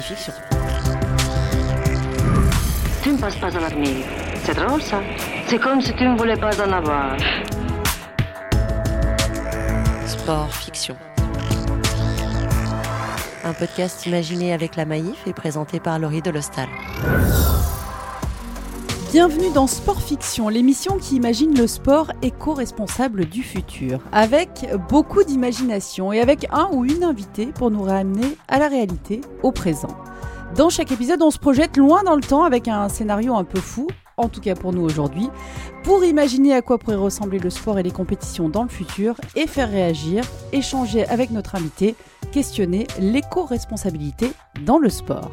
et fiction. Tu ne passes pas à la C'est drôle ça. C'est comme si tu ne voulais pas en avoir. Sport fiction. Un podcast imaginé avec la Maïf et présenté par Laurie Delostal. Bienvenue dans Sport Fiction, l'émission qui imagine le sport éco-responsable du futur, avec beaucoup d'imagination et avec un ou une invitée pour nous ramener à la réalité, au présent. Dans chaque épisode, on se projette loin dans le temps avec un scénario un peu fou, en tout cas pour nous aujourd'hui, pour imaginer à quoi pourrait ressembler le sport et les compétitions dans le futur et faire réagir, échanger avec notre invité, questionner l'éco-responsabilité dans le sport.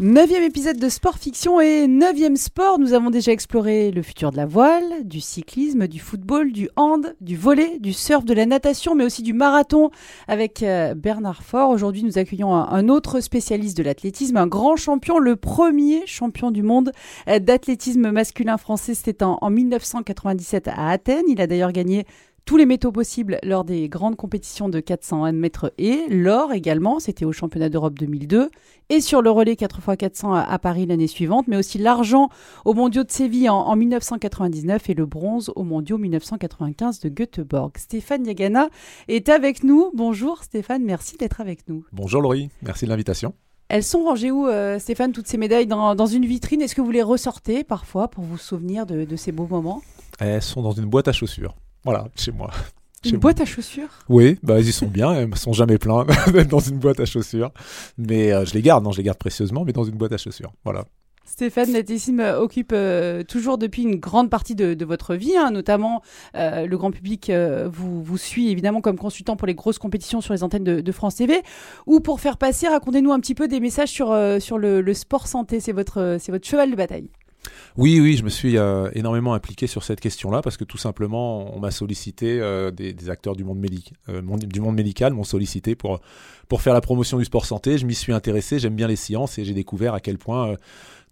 Neuvième épisode de Sport Fiction et neuvième sport. Nous avons déjà exploré le futur de la voile, du cyclisme, du football, du hand, du volet, du surf, de la natation, mais aussi du marathon avec euh, Bernard Faure. Aujourd'hui, nous accueillons un autre spécialiste de l'athlétisme, un grand champion, le premier champion du monde euh, d'athlétisme masculin français. C'était en, en 1997 à Athènes. Il a d'ailleurs gagné tous les métaux possibles lors des grandes compétitions de 400 mètres et l'or également, c'était au championnat d'Europe 2002 et sur le relais 4x400 à, Paris l'année suivante, mais aussi l'argent au mondiaux de Séville en, 1999 et le bronze au mondiaux 1995 de Göteborg. Stéphane Yagana est avec nous. Bonjour Stéphane, merci d'être avec nous. Bonjour Laurie, merci de l'invitation. Elles sont rangées où, euh, Stéphane, toutes ces médailles dans, une vitrine? Est-ce que vous les ressortez parfois pour vous souvenir de, de ces beaux moments? Elles sont dans une boîte à chaussures. Voilà, chez moi. Une boîte à chaussures? Oui, bah, ils sont bien, ils sont jamais pleins d'être dans une boîte à chaussures. Mais euh, je les garde, non, je les garde précieusement, mais dans une boîte à chaussures. Voilà. Stéphane Latissime occupe euh, toujours depuis une grande partie de, votre vie, hein, notamment euh, le grand public vous, vous suit évidemment comme consultant pour les grosses compétitions sur les antennes de, France TV, ou pour faire passer, racontez-nous un petit peu des messages sur, sur le, le sport santé, c'est votre, c'est votre cheval de bataille. Oui, oui, je me suis euh, énormément impliqué sur cette question-là parce que tout simplement, on m'a sollicité, euh, des, acteurs du monde, euh, du monde médical m'ont sollicité pour faire la promotion du sport santé. Je m'y suis intéressé, j'aime bien les sciences et j'ai découvert à quel point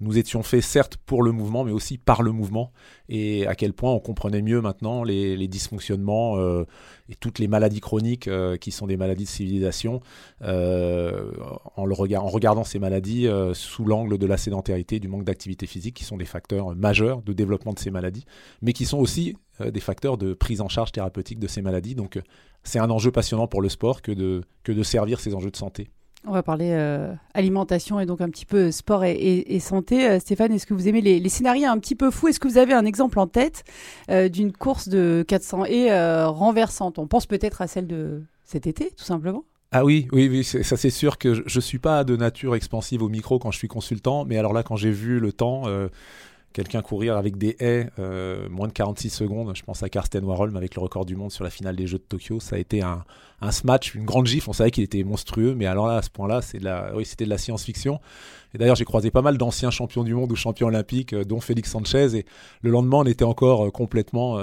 nous étions faits certes pour le mouvement, mais aussi par le mouvement, et à quel point on comprenait mieux maintenant les, dysfonctionnements euh, et toutes les maladies chroniques euh, qui sont des maladies de civilisation, euh, en, regardant ces maladies sous l'angle de la sédentarité, du manque d'activité physique, qui sont des facteurs majeurs de développement de ces maladies, mais qui sont aussi des facteurs de prise en charge thérapeutique de ces maladies. Donc c'est un enjeu passionnant pour le sport que de servir ces enjeux de santé. On va parler euh, alimentation et donc un petit peu sport et, santé. Euh, Stéphane, est-ce que vous aimez les, scénarios un petit peu fous? Est-ce que vous avez un exemple en tête euh, d'une course de 400 et renversante? On pense peut-être à celle de cet été, tout simplement. Ah oui, oui, oui, ça c'est sûr que je, ne suis pas de nature expansive au micro quand je suis consultant, mais alors là, quand j'ai vu le temps, quelqu'un courir avec des haies euh, moins de 46 secondes. Je pense à Karsten Warholm avec le record du monde sur la finale des Jeux de Tokyo. Ça a été un, smash, une grande gifle. On savait qu'il était monstrueux, mais alors là, à ce point-là, c'est la, c'était de la science-fiction. Et d'ailleurs, j'ai croisé pas mal d'anciens champions du monde ou champions olympiques, euh, dont Félix Sanchez. Et le lendemain, on était encore euh, complètement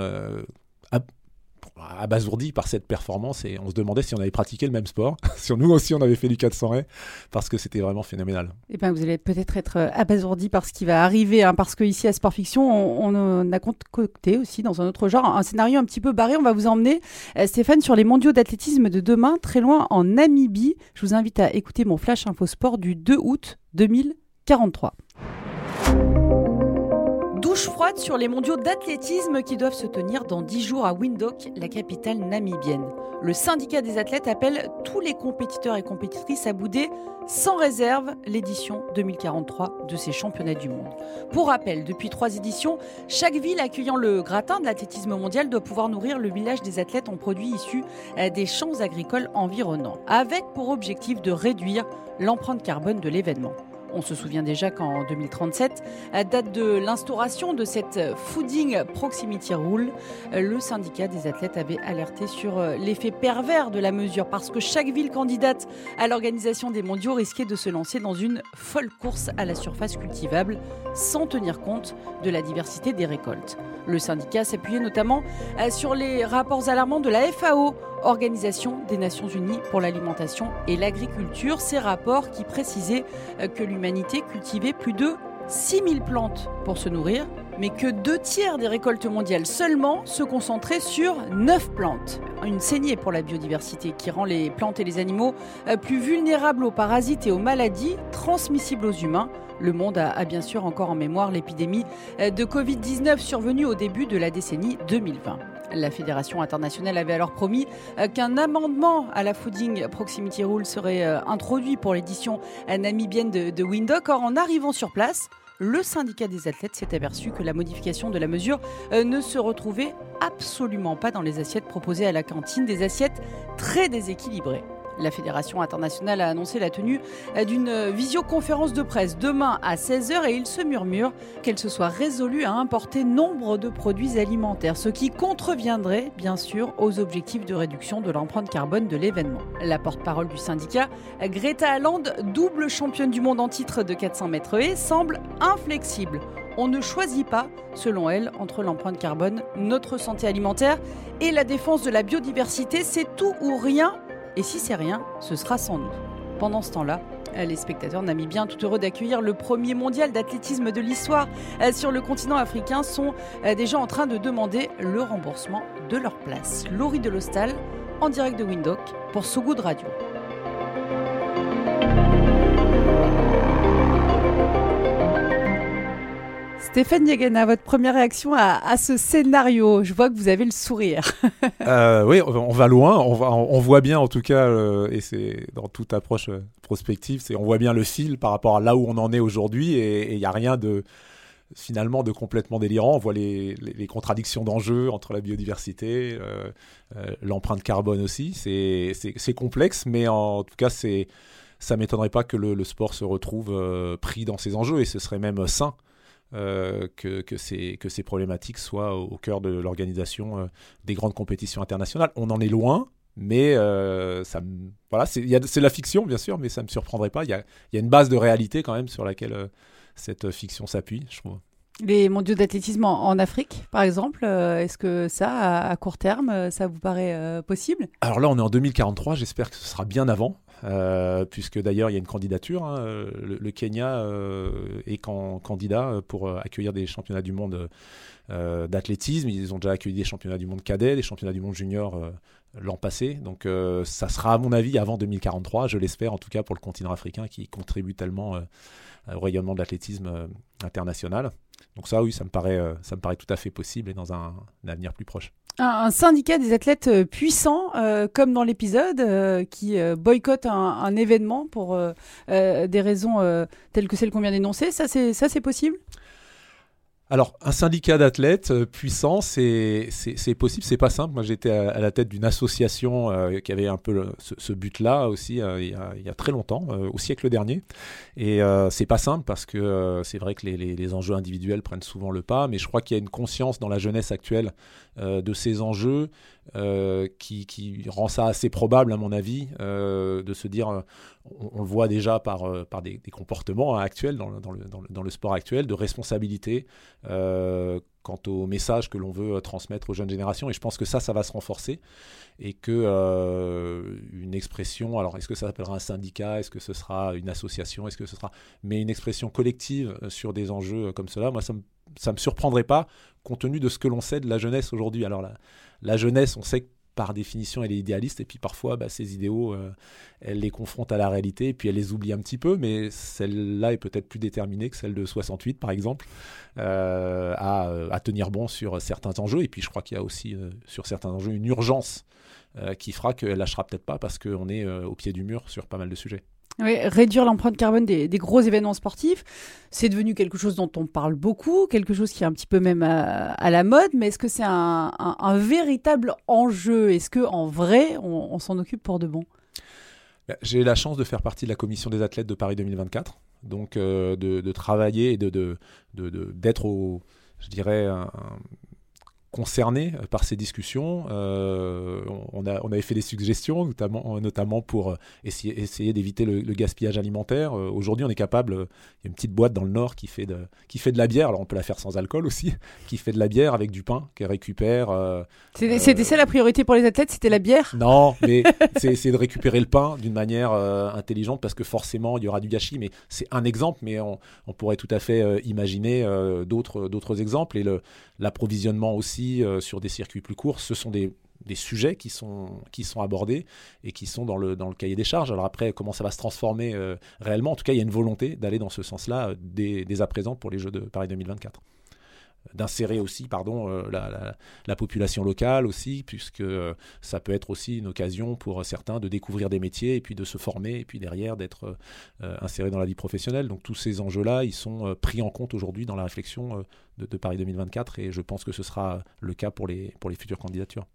abasourdi par cette performance et on se demandait si on avait pratiqué le même sport, si nous aussi on avait fait du 400 raies, parce que c'était vraiment phénoménal. Et eh ben vous allez peut-être être euh, abasourdi par ce qui va arriver, hein, parce qu'ici à Sport Fiction, on, a concocté aussi dans un autre genre un scénario un petit peu barré. On va vous emmener, euh, Stéphane, sur les mondiaux d'athlétisme de demain, très loin en Namibie. Je vous invite à écouter mon flash info sport du 2 août 2043 froide sur les mondiaux d'athlétisme qui doivent se tenir dans 10 jours à Windhoek, la capitale namibienne. Le syndicat des athlètes appelle tous les compétiteurs et compétitrices à bouder sans réserve l'édition 2043 de ces championnats du monde. Pour rappel, depuis trois éditions, chaque ville accueillant le gratin de l'athlétisme mondial doit pouvoir nourrir le village des athlètes en produits issus euh, des champs agricoles environnants, avec pour objectif de réduire l'empreinte carbone de l'événement. On se souvient déjà qu'en 2037, à date de l'instauration de cette Fooding Proximity Rule, le syndicat des athlètes avait alerté sur l'effet pervers de la mesure parce que chaque ville candidate à l'organisation des mondiaux risquait de se lancer dans une folle course à la surface cultivable sans tenir compte de la diversité des récoltes. Le syndicat s'appuyait notamment sur les rapports alarmants de la FAO Organisation des Nations Unies pour l'alimentation et l'agriculture, ces rapports qui précisaient euh, que l'humanité cultivait plus de 6000 plantes pour se nourrir, mais que deux tiers des récoltes mondiales seulement se concentraient sur neuf plantes. Une saignée pour la biodiversité qui rend les plantes et les animaux euh, plus vulnérables aux parasites et aux maladies transmissibles aux humains. Le monde a, bien sûr encore en mémoire l'épidémie euh, de Covid-19 survenue au début de la décennie 2020. La Fédération internationale avait alors promis euh, qu'un amendement à la Fooding Proximity Rule serait introduit pour l'édition namibienne de, de. Or, en arrivant sur place, le syndicat des athlètes s'est aperçu que la modification de la mesure euh, ne se retrouvait absolument pas dans les assiettes proposées à la cantine, des assiettes très déséquilibrées. La Fédération internationale a annoncé la tenue euh, d'une visioconférence de presse demain à 16h et il se murmure qu'elle se soit résolue à importer nombre de produits alimentaires, ce qui contreviendrait bien sûr aux objectifs de réduction de l'empreinte carbone de l'événement. La porte-parole du syndicat, Greta Halland, double championne du monde en titre de 400 mètres semble inflexible. On ne choisit pas, selon elle, entre l'empreinte carbone, notre santé alimentaire et la défense de la biodiversité. C'est tout ou rien et si c'est rien, ce sera sans nous. Pendant ce temps-là, les spectateurs namibiens, tout heureux d'accueillir le premier mondial d'athlétisme de l'histoire euh, sur le continent africain, sont euh, déjà en train de demander le remboursement de leur place. Laurie de l'Hostal, en direct de Windhoek, pour So Good Radio. Stéphane Diagana, votre première réaction à, ce scénario? Je vois que vous avez le sourire. Euh, oui, on va loin. On, voit bien, en tout cas, euh, et c'est dans toute approche euh, prospective, on voit bien le fil par rapport à là où on en est aujourd'hui, et il n'y a rien de finalement de complètement délirant. On voit les, contradictions d'enjeux entre la biodiversité, l'empreinte carbone aussi. C'est complexe, mais en, tout cas, c'est ça m'étonnerait pas que le, le, sport se retrouve pris dans ces enjeux, et ce serait même sain. Euh, que, ces, que ces problématiques soient au, cœur de l'organisation euh, des grandes compétitions internationales. On en est loin, mais euh, voilà, c'est la fiction, bien sûr, mais ça ne me surprendrait pas. Il y a, y a, une base de réalité quand même sur laquelle cette fiction s'appuie, je trouve. Les mondiaux d'athlétisme en, Afrique, par exemple, est-ce que ça, à, court terme, ça vous paraît possible? Alors là, on est en 2043, j'espère que ce sera bien avant. Euh, puisque d'ailleurs il y a une candidature. Hein, le, Kenya euh, est candidat pour accueillir des championnats du monde euh, d'athlétisme. Ils ont déjà accueilli des championnats du monde cadet, des championnats du monde junior l'an passé. Donc ça sera à mon avis avant 2043, je l'espère en tout cas pour le continent africain qui contribue tellement au rayonnement de l'athlétisme international. Donc ça oui, ça me paraît, ça me paraît tout à fait possible et dans un avenir plus proche un, syndicat des athlètes euh, puissants, euh, comme dans l'épisode, euh, qui boycotte un, événement pour des raisons telles que celles qu'on vient d'énoncer. Ça, c'est possible? Alors, un syndicat d'athlètes euh, puissant, c'est possible, c'est pas simple. Moi, j'étais à, la tête d'une association euh, qui avait un peu ce, but-là aussi euh, il, y a, très longtemps, au siècle dernier. Et c'est pas simple parce que c'est vrai que les, les, enjeux individuels prennent souvent le pas, mais je crois qu'il y a une conscience dans la jeunesse actuelle de ces enjeux qui, qui, rend ça assez probable, à mon avis, de se dire on, le voit déjà par, euh, par des, comportements hein, actuels dans le, dans, le, dans, le, sport actuel, de responsabilité euh, quant au message que l'on veut euh, transmettre aux jeunes générations. Et je pense que ça, ça va se renforcer. Et que une expression, alors est-ce que ça s'appellera un syndicat, est-ce que ce sera une association, est-ce que ce sera. Mais une expression collective sur des enjeux comme cela, moi, ça me, ça me surprendrait pas compte tenu de ce que l'on sait de la jeunesse aujourd'hui. Alors la, jeunesse, on sait que par définition, elle est idéaliste, et puis parfois, bah, ces idéaux, euh, elle les confronte à la réalité, et puis elle les oublie un petit peu, mais celle-là est peut-être plus déterminée que celle de 68, par exemple, euh, à, tenir bon sur certains enjeux, et puis je crois qu'il y a aussi, euh, sur certains enjeux, une urgence qui fera qu'elle lâchera peut-être pas, parce qu'on est au pied du mur sur pas mal de sujets réduire l'empreinte carbone des, gros événements sportifs, c'est devenu quelque chose dont on parle beaucoup, quelque chose qui est un petit peu même à, la mode, mais est-ce que c'est un, véritable enjeu? Est-ce qu'en vrai, on, s'en occupe pour de bon? Bah, J'ai la chance de faire partie de la commission des athlètes de Paris 2024, donc euh, de, travailler et d'être de, de, au, je dirais, concernés par ces discussions. on, a, on avait fait des suggestions, notamment, notamment pour essayer, essayer d'éviter le, gaspillage alimentaire. Aujourd'hui, on est capable, il y a une petite boîte dans le nord qui fait, de, qui fait de la bière, alors on peut la faire sans alcool aussi, qui fait de la bière avec du pain, qui récupère. C'était ça la priorité pour les athlètes, c'était la bière? Non, mais c'est de récupérer le pain d'une manière intelligente parce que forcément, il y aura du gâchis, mais c'est un exemple, mais on, pourrait tout à fait euh, imaginer euh, d'autres exemples. Et l'approvisionnement aussi euh, sur des circuits plus courts, ce sont des, sujets qui sont, qui sont abordés et qui sont dans le, cahier des charges. Alors après, comment ça va se transformer réellement? En tout cas, il y a une volonté d'aller dans ce sens-là dès, dès, à présent pour les Jeux de Paris 2024 d'insérer aussi pardon, euh, la, population locale aussi, puisque euh, ça peut être aussi une occasion pour certains de découvrir des métiers et puis de se former et puis derrière d'être euh, insérés dans la vie professionnelle. Donc tous ces enjeux-là, ils sont pris en compte aujourd'hui dans la réflexion de, de, Paris 2024 et je pense que ce sera le cas pour les, pour les futures candidatures.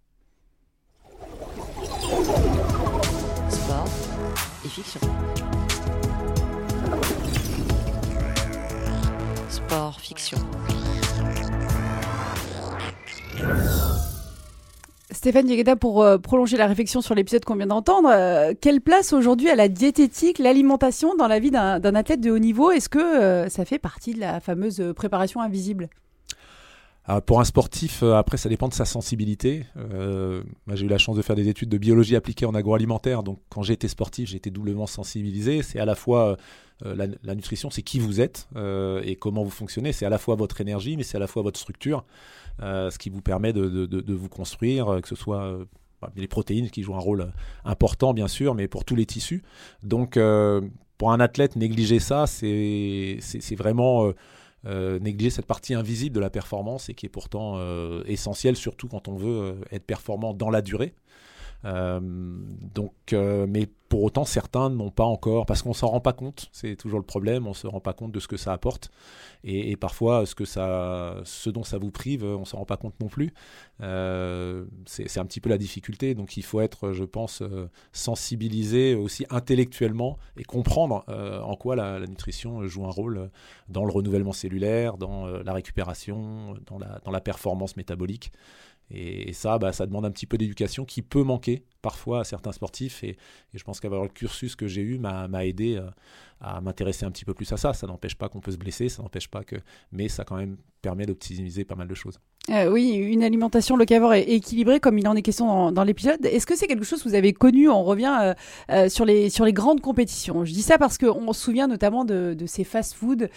Sport et fiction. Sport, fiction. Stéphane Diegeda, pour euh, prolonger la réflexion sur l'épisode qu'on vient d'entendre, euh, quelle place aujourd'hui a la diététique, l'alimentation dans la vie d'un athlète de haut niveau? Est-ce que euh, ça fait partie de la fameuse préparation invisible? Pour un sportif, après, ça dépend de sa sensibilité. j'ai eu la chance de faire des études de biologie appliquée en agroalimentaire. Donc, quand j'étais sportif, j'étais doublement sensibilisé. C'est à la fois la, la, nutrition, c'est qui vous êtes et comment vous fonctionnez. C'est à la fois votre énergie, mais c'est à la fois votre structure. Euh, ce qui vous permet de, vous construire, euh, que ce soit euh, bah, les protéines qui jouent un rôle important bien sûr, mais pour tous les tissus. Donc pour un athlète, négliger ça, c'est vraiment négliger cette partie invisible de la performance et qui est pourtant essentielle, surtout quand on veut être performant dans la durée. Euh, donc, euh, mais pour autant, certains n'ont pas encore, parce qu'on s'en rend pas compte. C'est toujours le problème. On se rend pas compte de ce que ça apporte, et, parfois, ce que ça, ce dont ça vous prive, on s'en rend pas compte non plus. Euh, c'est un petit peu la difficulté. Donc, il faut être, je pense, sensibilisé aussi intellectuellement et comprendre en quoi la, nutrition joue un rôle dans le renouvellement cellulaire, dans la récupération, dans la, dans la performance métabolique. Et, ça, bah, ça demande un petit peu d'éducation qui peut manquer parfois à certains sportifs. Et, je pense qu'avoir le cursus que j'ai eu m'a aidé euh, à m'intéresser un petit peu plus à ça. Ça n'empêche pas qu'on peut se blesser, ça n'empêche pas que. Mais ça quand même permet d'optimiser pas mal de choses. Euh, oui, une alimentation locavore est équilibrée, comme il en est question dans, l'épisode. Est-ce que c'est quelque chose que vous avez connu On revient euh, sur, les, sur les grandes compétitions? Je dis ça parce qu'on se souvient notamment de, ces fast-food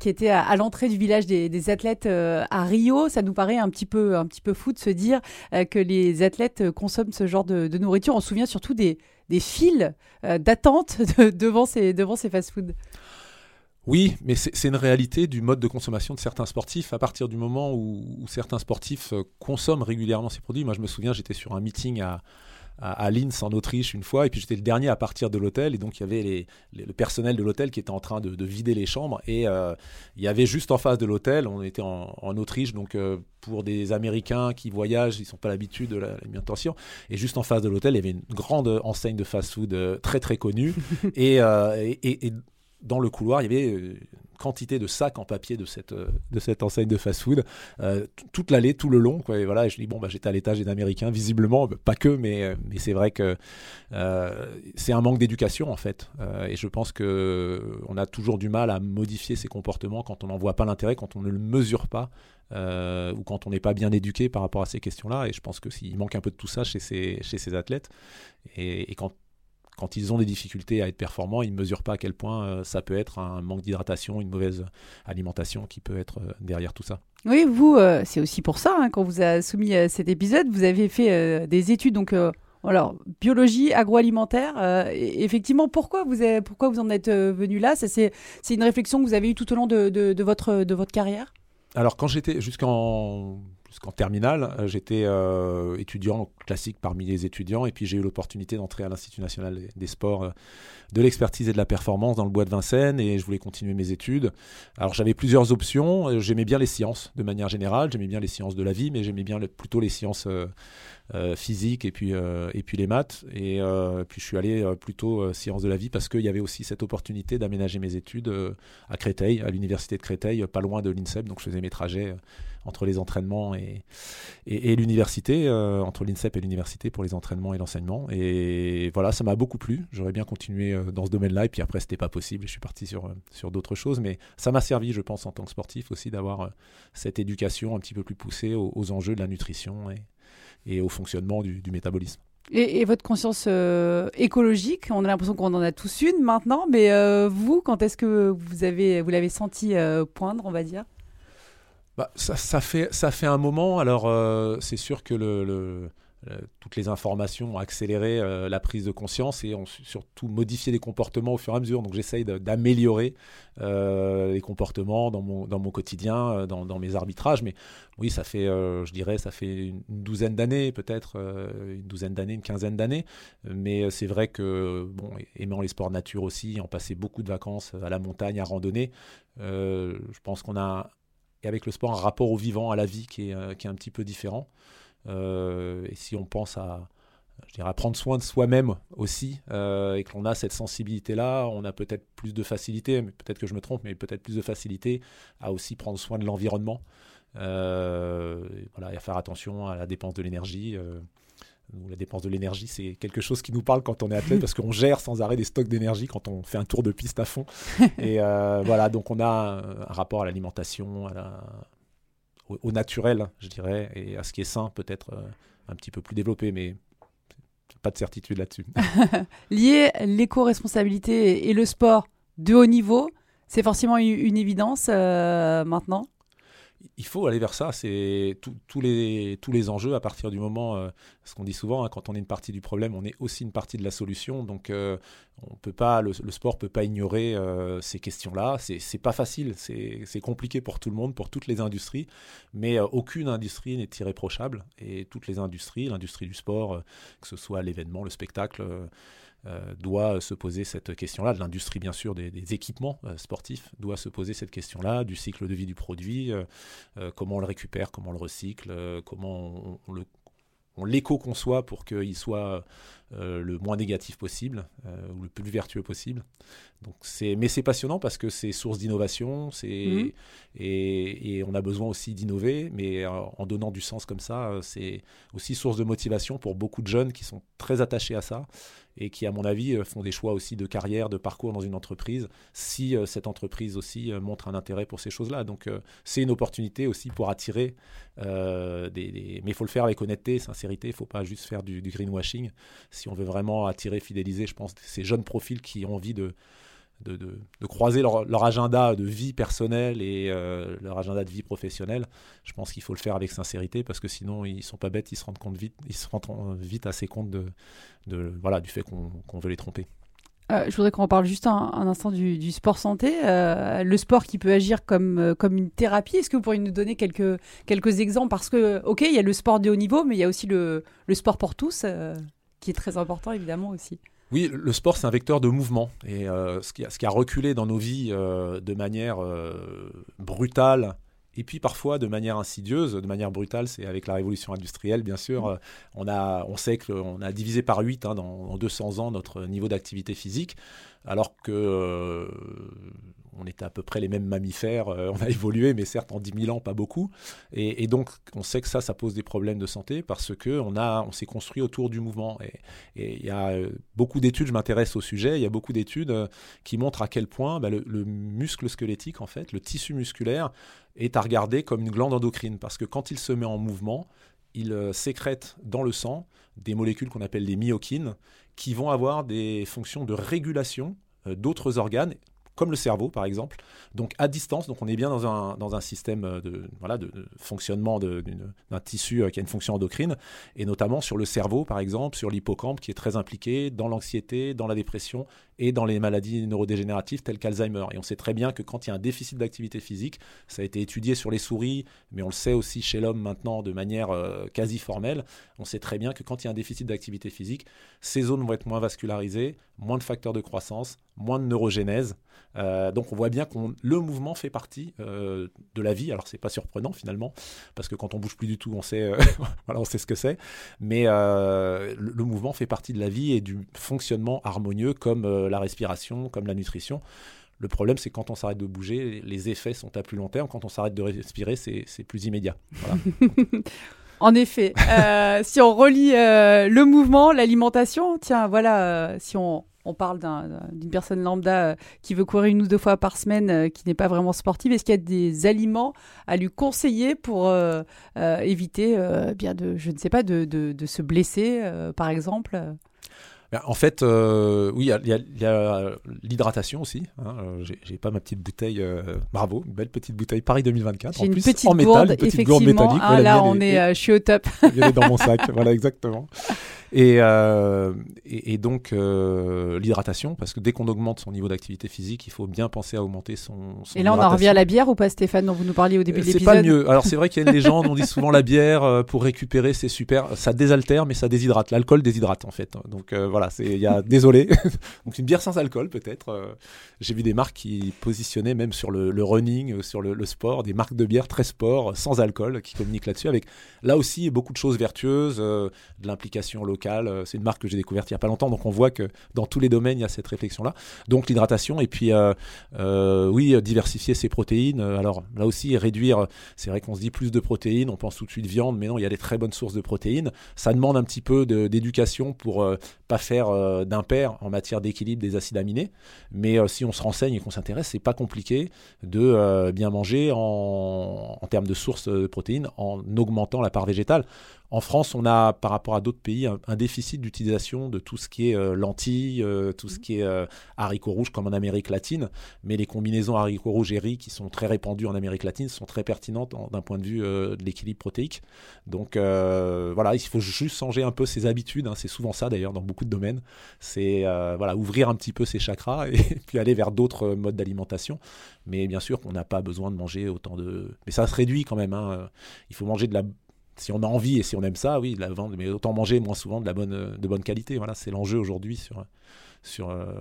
qui étaient à, l'entrée du village des, athlètes à Rio. Ça nous paraît un petit peu, un petit peu fou de se dire que les athlètes consomment ce genre de, de nourriture. On se souvient surtout des, des files d'attente devant ces, devant ces fast-food. Oui, mais c'est une réalité du mode de consommation de certains sportifs. À partir du moment où, certains sportifs euh, consomment régulièrement ces produits, moi je me souviens, j'étais sur un meeting à, à, Linz en Autriche une fois, et puis j'étais le dernier à partir de l'hôtel, et donc il y avait les, le personnel de l'hôtel qui était en train de, vider les chambres, et euh, il y avait juste en face de l'hôtel, on était en, Autriche, donc euh, pour des Américains qui voyagent, ils sont pas l'habitude de l'alimentation, et juste en face de l'hôtel, il y avait une grande enseigne de fast-food très très connue, et, et, et dans le couloir, il y avait une quantité de sacs en papier de cette, euh, de cette enseigne de fast-food, euh, toute l'allée, tout le long. Et voilà, je dis, bon, bah, j'étais à l'étage des Américains, visiblement, pas que, mais, euh, mais c'est vrai que c'est un manque d'éducation, en fait. et je pense qu'on a toujours du mal à modifier ces comportements quand on n'en voit pas l'intérêt, quand on ne le mesure pas. ou quand on n'est pas bien éduqué par rapport à ces questions-là. Et je pense que s'il manque un peu de tout ça chez ces, chez ces athlètes, et quand quand ils ont des difficultés à être performants, ils ne mesurent pas à quel point euh, ça peut être un manque d'hydratation, une mauvaise alimentation qui peut être euh, derrière tout ça. Oui, vous, euh, c'est aussi pour ça, hein, quand vous a soumis cet épisode, vous avez fait des études, donc alors, biologie agroalimentaire, effectivement, pourquoi vous, avez, pourquoi vous en êtes venu là? C'est une réflexion que vous avez eue tout au long de, de, votre, de votre carrière? Alors, quand j'étais jusqu'en jusqu'en terminale, euh, j'étais euh, étudiant classique parmi les étudiants, et puis j'ai eu l'opportunité d'entrer à l'Institut national des sports, euh, de l'expertise et de la performance dans le bois de Vincennes, et je voulais continuer mes études. Alors j'avais plusieurs options, j'aimais bien les sciences de manière générale, j'aimais bien les sciences de la vie, mais j'aimais bien plutôt les sciences physiques et puis, et puis les maths, et puis je suis allé plutôt sciences de la vie parce qu'il y avait aussi cette opportunité d'aménager mes études à Créteil, à l'université de Créteil, pas loin de l'INSEP, donc je faisais mes trajets entre les entraînements et, l'université, entre l'INSEP et l'université pour les entraînements et l'enseignement. Et voilà, ça m'a beaucoup plu. J'aurais bien continué dans ce domaine-là. Et puis après, c'était pas possible. Je suis parti sur, sur d'autres choses. Mais ça m'a servi, je pense, en tant que sportif aussi, d'avoir cette éducation un petit peu plus poussée aux, enjeux de la nutrition et, au fonctionnement du métabolisme. Et, votre conscience euh, écologique, on a l'impression qu'on en a tous une maintenant, mais euh, vous, quand est-ce que vous avez, vous l'avez senti euh, poindre, on va dire? Bah, ça, ça, fait, ça fait un moment. Alors, c'est sûr que le euh, toutes les informations ont accéléré euh, la prise de conscience et ont surtout modifié les comportements au fur et à mesure. Donc j'essaye d'améliorer euh, les comportements dans mon, dans mon quotidien, dans, dans, mes arbitrages. Mais oui, ça fait, je dirais, ça fait une douzaine d'années, peut-être une douzaine d'années, une quinzaine d'années. Mais c'est vrai que, bon, aimant les sports nature aussi, en passer beaucoup de vacances à la montagne, à randonner, je pense qu'on a, avec le sport, un rapport au vivant, à la vie qui est, qui est un petit peu différent. Euh, et si on pense à, je dirais, prendre soin de soi-même aussi, euh, et qu'on a cette sensibilité-là, on a peut-être plus de facilité, peut-être que je me trompe, mais peut-être plus de facilité à aussi prendre soin de l'environnement. Euh, voilà, et à faire attention à la dépense de l'énergie. La dépense de l'énergie, c'est quelque chose qui nous parle quand on est athlète parce qu'on gère sans arrêt des stocks d'énergie quand on fait un tour de piste à fond. Et voilà, donc on a un, un rapport à l'alimentation, à la, au, naturel, je dirais, et à ce qui est sain, peut-être euh, un petit peu plus développé, mais pas de certitude là-dessus. Lier l'éco-responsabilité et le sport de haut niveau, c'est forcément une, évidence euh, maintenant? Il faut aller vers ça. C'est tous les, tous les enjeux à partir du moment, euh, ce qu'on dit souvent, hein, quand on est une partie du problème, on est aussi une partie de la solution. Donc, euh, on peut pas, le, sport peut pas ignorer euh, ces questions-là. C'est pas facile, c'est compliqué pour tout le monde, pour toutes les industries, mais aucune industrie n'est irréprochable. Et toutes les industries, l'industrie du sport, que ce soit l'événement, le spectacle, doit se poser cette question-là, de l'industrie bien sûr des, équipements euh, sportifs, doit se poser cette question-là, du cycle de vie du produit, euh, comment on le récupère, comment on le recycle, comment on, on l'éco-conçoit pour qu'il soit le moins négatif possible ou le plus vertueux possible. Donc c'est, mais c'est passionnant parce que c'est source d'innovation, c'est mmh. et, on a besoin aussi d'innover, mais en donnant du sens comme ça, c'est aussi source de motivation pour beaucoup de jeunes qui sont très attachés à ça et qui, à mon avis, euh, font des choix aussi de carrière, de parcours dans une entreprise, si euh, cette entreprise aussi euh, montre un intérêt pour ces choses-là. Donc, c'est une opportunité aussi pour attirer des, Mais il faut le faire avec honnêteté, sincérité, il ne faut pas juste faire du, greenwashing. Si on veut vraiment attirer, fidéliser, je pense, ces jeunes profils qui ont envie de, de, croiser leur, agenda de vie personnelle et leur agenda de vie professionnelle, je pense qu'il faut le faire avec sincérité parce que sinon ils sont pas bêtes, ils se rendent compte vite, ils se rendent vite assez compte de, voilà, du fait qu'on veut les tromper. Euh, je voudrais qu'on parle juste un, instant du, sport santé, euh, le sport qui peut agir comme, euh, comme une thérapie. Est-ce que vous pourriez nous donner quelques, quelques exemples? Parce que, ok, il y a le sport de haut niveau, mais il y a aussi le, le sport pour tous, qui est très important évidemment aussi. Oui, le sport, c'est un vecteur de mouvement. Et ce, qui a, ce qui a reculé dans nos vies de manière brutale, et puis parfois de manière insidieuse, de manière brutale, c'est avec la révolution industrielle, bien sûr. Mmh. On, a, on sait qu'on a divisé par 8 hein, dans, 200 ans notre niveau d'activité physique, alors que euh, on était à peu près les mêmes mammifères, euh, on a évolué, mais certes en 10 000 ans, pas beaucoup. Et, donc, on sait que ça, ça pose des problèmes de santé parce que on, on s'est construit autour du mouvement. Et il y a euh, beaucoup d'études, je m'intéresse au sujet, il y a beaucoup d'études euh, qui montrent à quel point bah, le, muscle squelettique, en fait, le tissu musculaire, est à regarder comme une glande endocrine parce que quand il se met en mouvement, il sécrète dans le sang des molécules qu'on appelle les myokines qui vont avoir des fonctions de régulation d'autres organes comme le cerveau par exemple, donc à distance, donc on est bien dans un, système euh, de, de, fonctionnement d'un tissu euh, qui a une fonction endocrine, et notamment sur le cerveau par exemple, sur l'hippocampe qui est très impliqué dans l'anxiété, dans la dépression et dans les maladies neurodégénératives telles qu'Alzheimer. Et on sait très bien que quand il y a un déficit d'activité physique, ça a été étudié sur les souris, mais on le sait aussi chez l'homme maintenant de manière euh, quasi formelle, on sait très bien que quand il y a un déficit d'activité physique, ces zones vont être moins vascularisées, moins de facteurs de croissance, moins de neurogénèse. Euh, donc on voit bien que le mouvement fait partie euh, de la vie. Alors c'est pas surprenant finalement, parce que quand on bouge plus du tout, on sait, voilà, on sait ce que c'est. Mais le, le, mouvement fait partie de la vie et du fonctionnement harmonieux comme la respiration, comme la nutrition. Le problème, c'est quand on s'arrête de bouger, les effets sont à plus long terme. Quand on s'arrête de respirer, c'est plus immédiat. En effet, euh, si on relie euh, le mouvement, l'alimentation, tiens, voilà, euh, si on, parle d'une personne lambda qui veut courir une ou deux fois par semaine, qui n'est pas vraiment sportive, est-ce qu'il y a des aliments à lui conseiller pour éviter, bien de, je ne sais pas, de, se blesser, par exemple en fait, euh, oui, il y a, l'hydratation aussi. Hein. Euh, j'ai pas ma petite bouteille, euh, bravo, une belle petite bouteille Paris 2024. En une plus, petite en métal, une petite gourde métallique. Ah, là, on est, je suis au top. Elle est dans mon sac, voilà, exactement. Euh, et, et, donc euh, l'hydratation, parce que dès qu'on augmente son niveau d'activité physique, il faut bien penser à augmenter son. et là, on en revient à la bière ou pas, Stéphane, dont vous nous parliez au début de l'épisode C'est pas mieux. Alors c'est vrai qu'il y a des gens, on dit souvent la bière euh, pour récupérer, c'est super. Ça désaltère, mais ça déshydrate. L'alcool déshydrate en fait. Donc voilà, c'est il y a désolé. donc une bière sans alcool peut-être. J'ai vu des marques qui positionnaient même sur le, running, sur le, le, sport, des marques de bière très sport, sans alcool, qui communiquent là-dessus avec là aussi beaucoup de choses vertueuses, de l'implication locale euh, c'est une marque que j'ai découverte il n'y a pas longtemps, donc on voit que dans tous les domaines, il y a cette réflexion-là. Donc l'hydratation, et puis euh, euh, oui, diversifier ses protéines. Alors là aussi, réduire, c'est vrai qu'on se dit plus de protéines, on pense tout de suite viande, mais non, il y a des très bonnes sources de protéines. Ça demande un petit peu d'éducation pour pas faire d'impair en matière d'équilibre des acides aminés. Mais si on se renseigne et qu'on s'intéresse, c'est pas compliqué de bien manger en, en termes de sources de protéines en augmentant la part végétale. En France, on a, par rapport à d'autres pays, un, déficit d'utilisation de tout ce qui est euh, lentilles, euh, tout ce mmh. qui est euh, haricots rouges, comme en Amérique latine. Mais les combinaisons haricots rouges et riz, qui sont très répandues en Amérique latine, sont très pertinentes d'un point de vue de l'équilibre protéique. Donc voilà, il faut juste changer un peu ses habitudes. Hein. C'est souvent ça, d'ailleurs, dans beaucoup de domaines. C'est voilà, ouvrir un petit peu ses chakras et puis aller vers d'autres modes d'alimentation. Mais bien sûr qu'on n'a pas besoin de manger autant de... Mais ça se réduit quand même. Hein. Il faut manger de la si on a envie et si on aime ça, oui, la vente, mais autant manger moins souvent de la bonne, de bonne qualité. Voilà, c'est l'enjeu aujourd'hui sur, sur euh,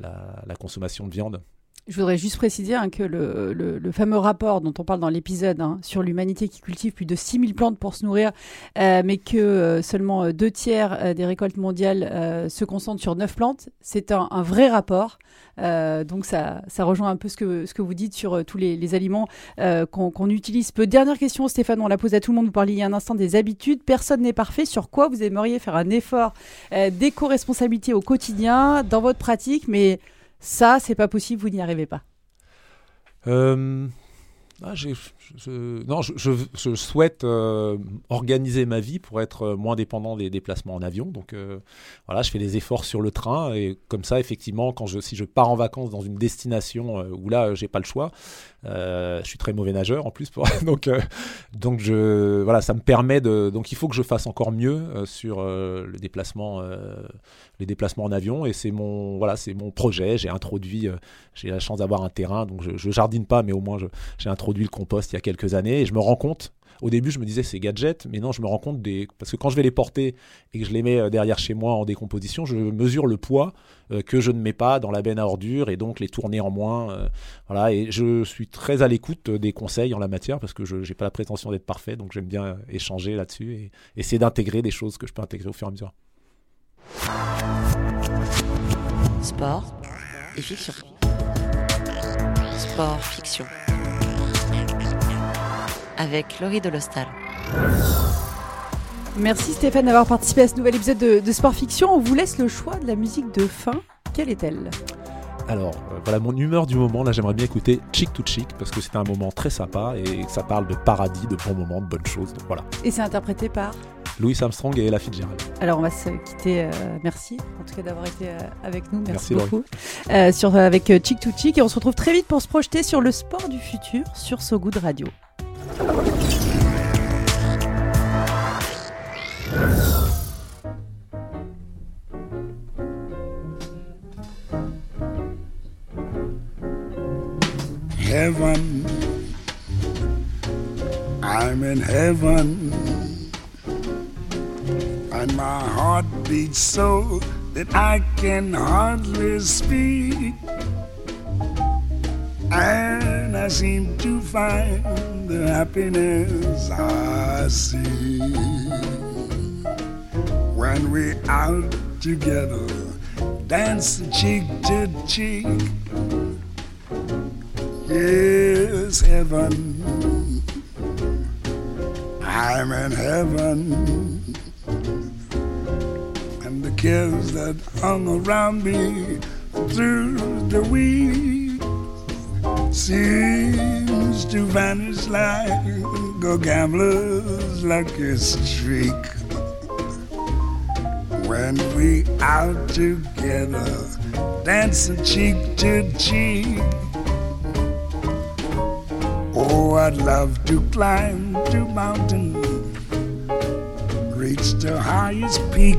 la, consommation de viande. Je voudrais juste préciser hein, que le, fameux rapport dont on parle dans l'épisode hein, sur l'humanité qui cultive plus de 6000 plantes pour se nourrir, euh, mais que euh, seulement deux tiers des récoltes mondiales se concentrent sur 9 plantes, c'est un, un, vrai rapport. Euh, donc ça, ça rejoint un peu ce que, vous dites sur euh, tous les, aliments euh, qu'on utilise peu. Dernière question, Stéphane, on la pose à tout le monde. Vous parliez il y a un instant des habitudes. Personne n'est parfait. Sur quoi vous aimeriez faire un effort d'éco-responsabilité au quotidien, dans votre pratique, mais ça, c'est pas possible, vous n'y arrivez pas ah, je, non, je, souhaite euh, organiser ma vie pour être euh, moins dépendant des déplacements en avion. Donc euh, voilà, je fais des efforts sur le train et comme ça, effectivement, quand je, si je pars en vacances dans une destination où là, j'ai pas le choix, je suis très mauvais nageur en plus, donc donc je voilà, ça me permet de donc il faut que je fasse encore mieux sur le déplacement les déplacements en avion et c'est mon voilà c'est mon projet j'ai introduit j'ai la chance d'avoir un terrain donc je, je jardine pas mais au moins j'ai introduit le compost il y a quelques années et je me rends compte au début, je me disais c'est gadget, mais non, je me rends compte des. Parce que quand je vais les porter et que je les mets euh, derrière chez moi en décomposition, je mesure le poids euh, que je ne mets pas dans la benne à ordures et donc les tourner en moins. Euh, voilà, et je suis très à l'écoute des conseils en la matière parce que je n'ai pas la prétention d'être parfait, donc j'aime bien échanger là-dessus et essayer d'intégrer des choses que je peux intégrer au fur et à mesure. Sport et fiction. Sport, fiction avec Laurie Delostal. Merci Stéphane d'avoir participé à ce nouvel épisode de, Sport Fiction. On vous laisse le choix de la musique de fin. Quelle est-elle? Alors, euh, voilà mon humeur du moment. Là, j'aimerais bien écouter Chick to Chick parce que c'est un moment très sympa et ça parle de paradis, de bons moments, de bonnes choses. Donc voilà. Et c'est interprété par? Louis Armstrong et Ella Fitzgerald. Alors, on va se quitter. Euh, merci en tout cas d'avoir été euh, avec nous. Merci, beaucoup. sur, avec Chick to Chick et on se retrouve très vite pour se projeter sur le sport du futur sur So Good Radio. So that I can hardly speak. And I seem to find the happiness I see when we're out together, dance cheek to cheek. is heaven. I'm in heaven. Cares that hung around me through the week seems to vanish like a gambler's lucky streak. When we out together, dancing cheek to cheek. Oh, I'd love to climb to mountain, reach the highest peak,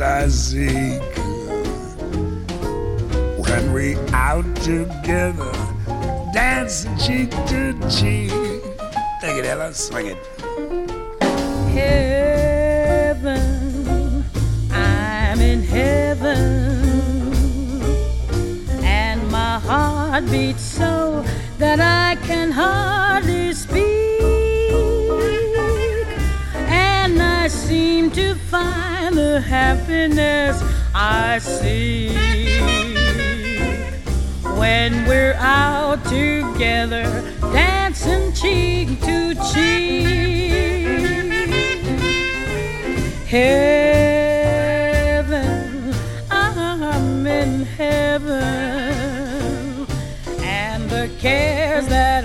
I seek when we out together, dancing cheek to cheek. Take it, Ella, swing it. Heaven, I'm in heaven and my heart beats so that I can hardly find the happiness I see. when we're out together, dancing cheek to cheek. Heaven, I'm in heaven and the cares that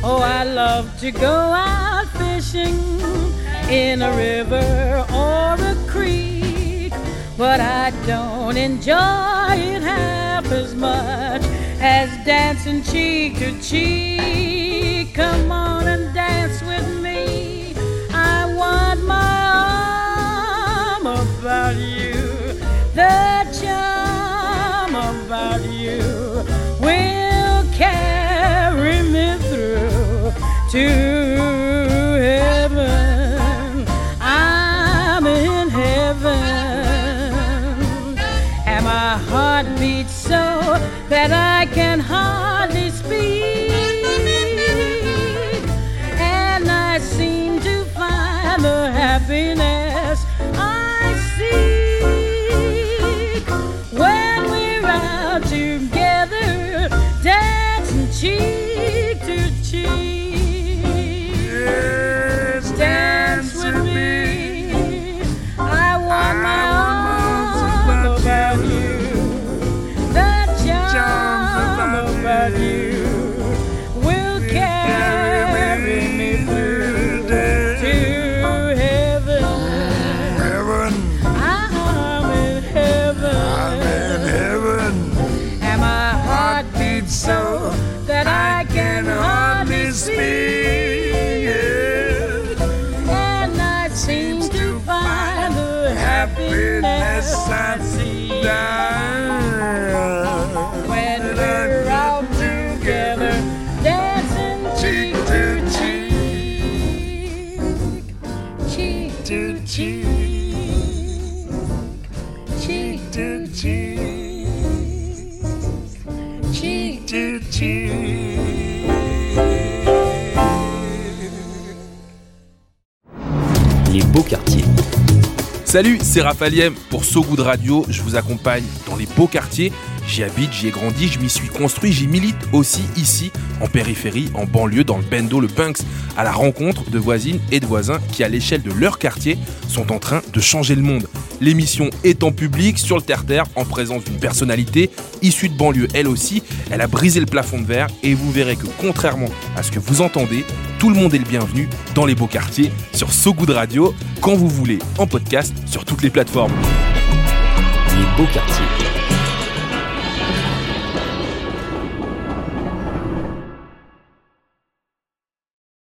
Oh, I love to go out fishing in a river or a creek, but I don't enjoy it half as much as dancing cheek to cheek. Come on and dance with me. I want my arm about you. The charm about you to Les beaux quartiers. Salut, c'est Raphaël pour So Good Radio. Je vous accompagne dans les beaux quartiers J'y habite, j'y ai grandi, je m'y suis construit, j'y milite aussi ici, en périphérie, en banlieue, dans le Bendo, le Punks, à la rencontre de voisines et de voisins qui, à l'échelle de leur quartier, sont en train de changer le monde. L'émission est en public, sur le terre-terre, en présence d'une personnalité issue de banlieue, elle aussi. Elle a brisé le plafond de verre et vous verrez que, contrairement à ce que vous entendez, tout le monde est le bienvenu dans les beaux quartiers sur So Good Radio, quand vous voulez, en podcast, sur toutes les plateformes. Les beaux quartiers.